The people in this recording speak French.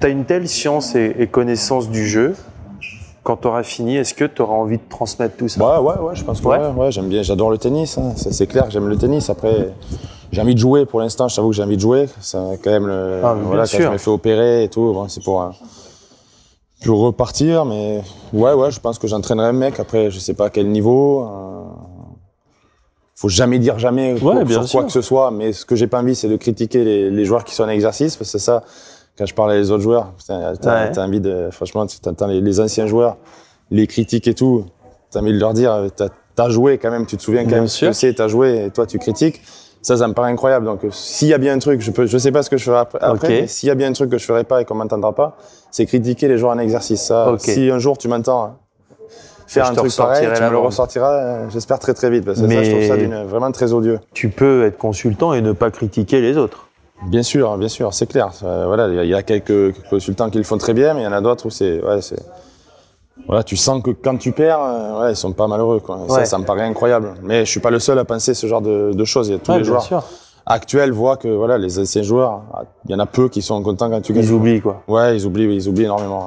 tu as une telle science et, et connaissance du jeu. Quand tu auras fini, est-ce que tu auras envie de transmettre tout ça? Ouais, ouais, ouais, je pense que Ouais. ouais, ouais, j'aime bien, j'adore le tennis, hein, c'est clair, j'aime le tennis. Après, j'ai envie de jouer pour l'instant, je t'avoue que j'ai envie de jouer. Ça, quand même, le, Ah, voilà, quand je me fais opérer et tout, bon, c'est pour, pour repartir, mais ouais, ouais, je pense que j'entraînerai un mec. Après, je sais pas à quel niveau. euh, faut jamais dire jamais quoi- Ouais, bien sur sûr. quoi que ce soit, mais ce que j'ai pas envie, c'est de critiquer les, les joueurs qui sont en exercice, parce que c'est ça, quand je parle à les autres joueurs, t'as Ouais. envie de, franchement, tu t'entends les, les anciens joueurs, les critiques et tout, t'as envie de leur dire, t'as as joué quand même, tu te souviens quand Bien même ce sûr. que c'est, t'as joué, et toi tu critiques. Ça, ça me paraît incroyable. Donc, s'il y a bien un truc, je peux, je sais pas ce que je ferai après, mais s'il y a bien un truc que je ferai pas et qu'on m'entendra pas, c'est critiquer les joueurs en exercice. Ça, si un jour tu m'entends hein, faire un truc pareil, tu me le ressortiras, euh, j'espère très très vite, parce que ça, je trouve ça d'une- vraiment très odieux. Tu peux être consultant et ne pas critiquer les autres. Bien sûr, bien sûr, c'est clair. Euh, voilà, il y a- y a quelques consultants qui le font très bien, mais il y en a d'autres où c'est, ouais, c'est, voilà, tu sens que quand tu perds, euh, ouais, ils sont pas malheureux, quoi. Et Ouais. Ça, ça me paraît incroyable. Mais je suis pas le seul à penser ce genre de, de choses. Il y a tous Ouais, les joueurs sûr. actuels voient que, voilà, les anciens joueurs, il y en a peu qui sont contents quand tu gagnes. Ils oublient quoi. Ouais, ils oublient, ils oublient énormément.